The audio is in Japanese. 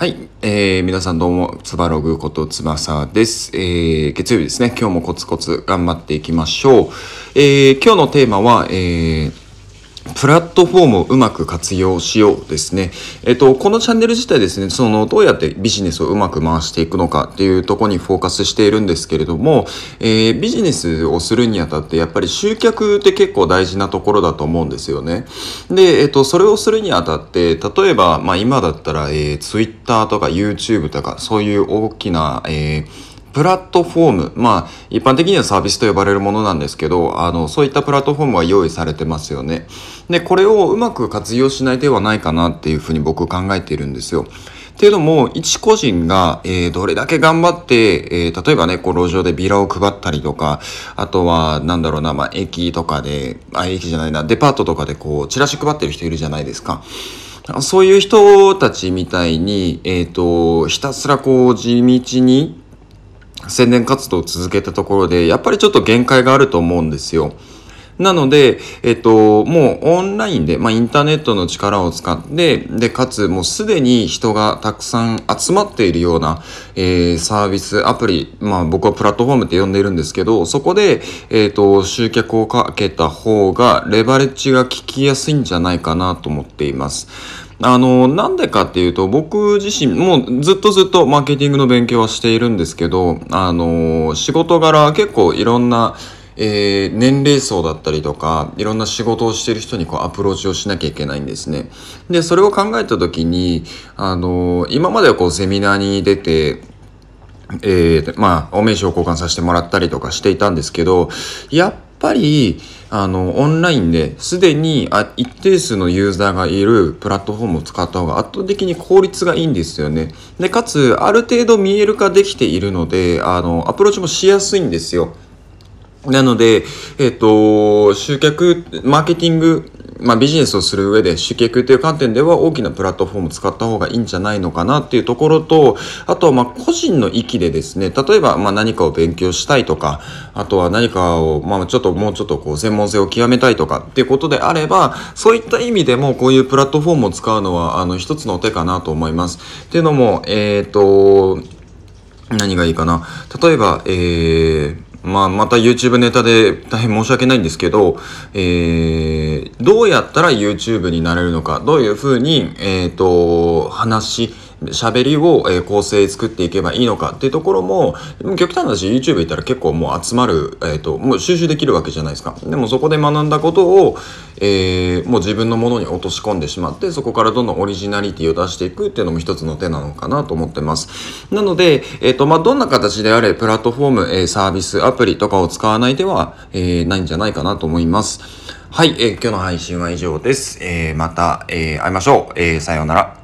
はい、えー、皆さんどうも、つばログことつばさです。えー、月曜日ですね、今日もコツコツ頑張っていきましょう。えー、今日のテーマは、えー、プラットフォームをうまく活用しようですね。えっと、このチャンネル自体ですね、その、どうやってビジネスをうまく回していくのかっていうところにフォーカスしているんですけれども、えー、ビジネスをするにあたって、やっぱり集客って結構大事なところだと思うんですよね。で、えっと、それをするにあたって、例えば、まあ今だったら、えー、Twitter とか YouTube とか、そういう大きな、えープラットフォーム、まあ、一般的にはサービスと呼ばれるものなんですけど、あの、そういったプラットフォームは用意されてますよね。で、これをうまく活用しない手はないかなっていうふうに僕考えているんですよ。っていうのも、一個人が、えー、どれだけ頑張って、えー、例えばね、こう、路上でビラを配ったりとか、あとは、なんだろうな、まあ、駅とかで、あ、駅じゃないな、デパートとかでこう、チラシ配ってる人いるじゃないですか。そういう人たちみたいに、えっ、ー、と、ひたすらこう、地道に、宣伝活動を続けたところで、やっぱりちょっと限界があると思うんですよ。なので、えっと、もうオンラインで、まあ、インターネットの力を使って、で、かつ、もうすでに人がたくさん集まっているような、えー、サービス、アプリ、まあ、僕はプラットフォームって呼んでいるんですけど、そこで、えっと、集客をかけた方が、レバレッジが効きやすいんじゃないかなと思っています。あの、なんでかっていうと、僕自身、もうずっとずっとマーケティングの勉強はしているんですけど、あの、仕事柄結構いろんな、えー、年齢層だったりとか、いろんな仕事をしている人にこうアプローチをしなきゃいけないんですね。で、それを考えたときに、あの、今まではこうセミナーに出て、えー、まあ、お名刺を交換させてもらったりとかしていたんですけど、やっぱり、あの、オンラインですでにあ一定数のユーザーがいるプラットフォームを使った方が圧倒的に効率がいいんですよね。で、かつ、ある程度見える化できているので、あの、アプローチもしやすいんですよ。なので、えっ、と、集客、マーケティングまあ、ビジネスをする上で集客という観点では大きなプラットフォームを使った方がいいんじゃないのかなっていうところと、あとはまあ個人の域でですね、例えばまあ何かを勉強したいとか、あとは何かをまあちょっともうちょっとこう専門性を極めたいとかっていうことであれば、そういった意味でもこういうプラットフォームを使うのはあの一つの手かなと思います。っていうのも、えっ、ー、と、何がいいかな。例えば、えー、まあ、また YouTube ネタで大変申し訳ないんですけど、えー、どうやったら YouTube になれるのか、どういうふうに、えっ、ー、と、話、喋りを、えー、構成作っていけばいいのかっていうところも、極端な話 YouTube 行ったら結構もう集まる、えっ、ー、と、もう収集できるわけじゃないですか。でもそこで学んだことを、えー、もう自分のものに落とし込んでしまって、そこからどんどんオリジナリティを出していくっていうのも一つの手なのかなと思ってます。なので、えっ、と、まあ、どんな形であれ、プラットフォーム、え、サービス、アプリとかを使わないでは、えー、ないんじゃないかなと思います。はい、えー、今日の配信は以上です。えー、また、えー、会いましょう。えー、さようなら。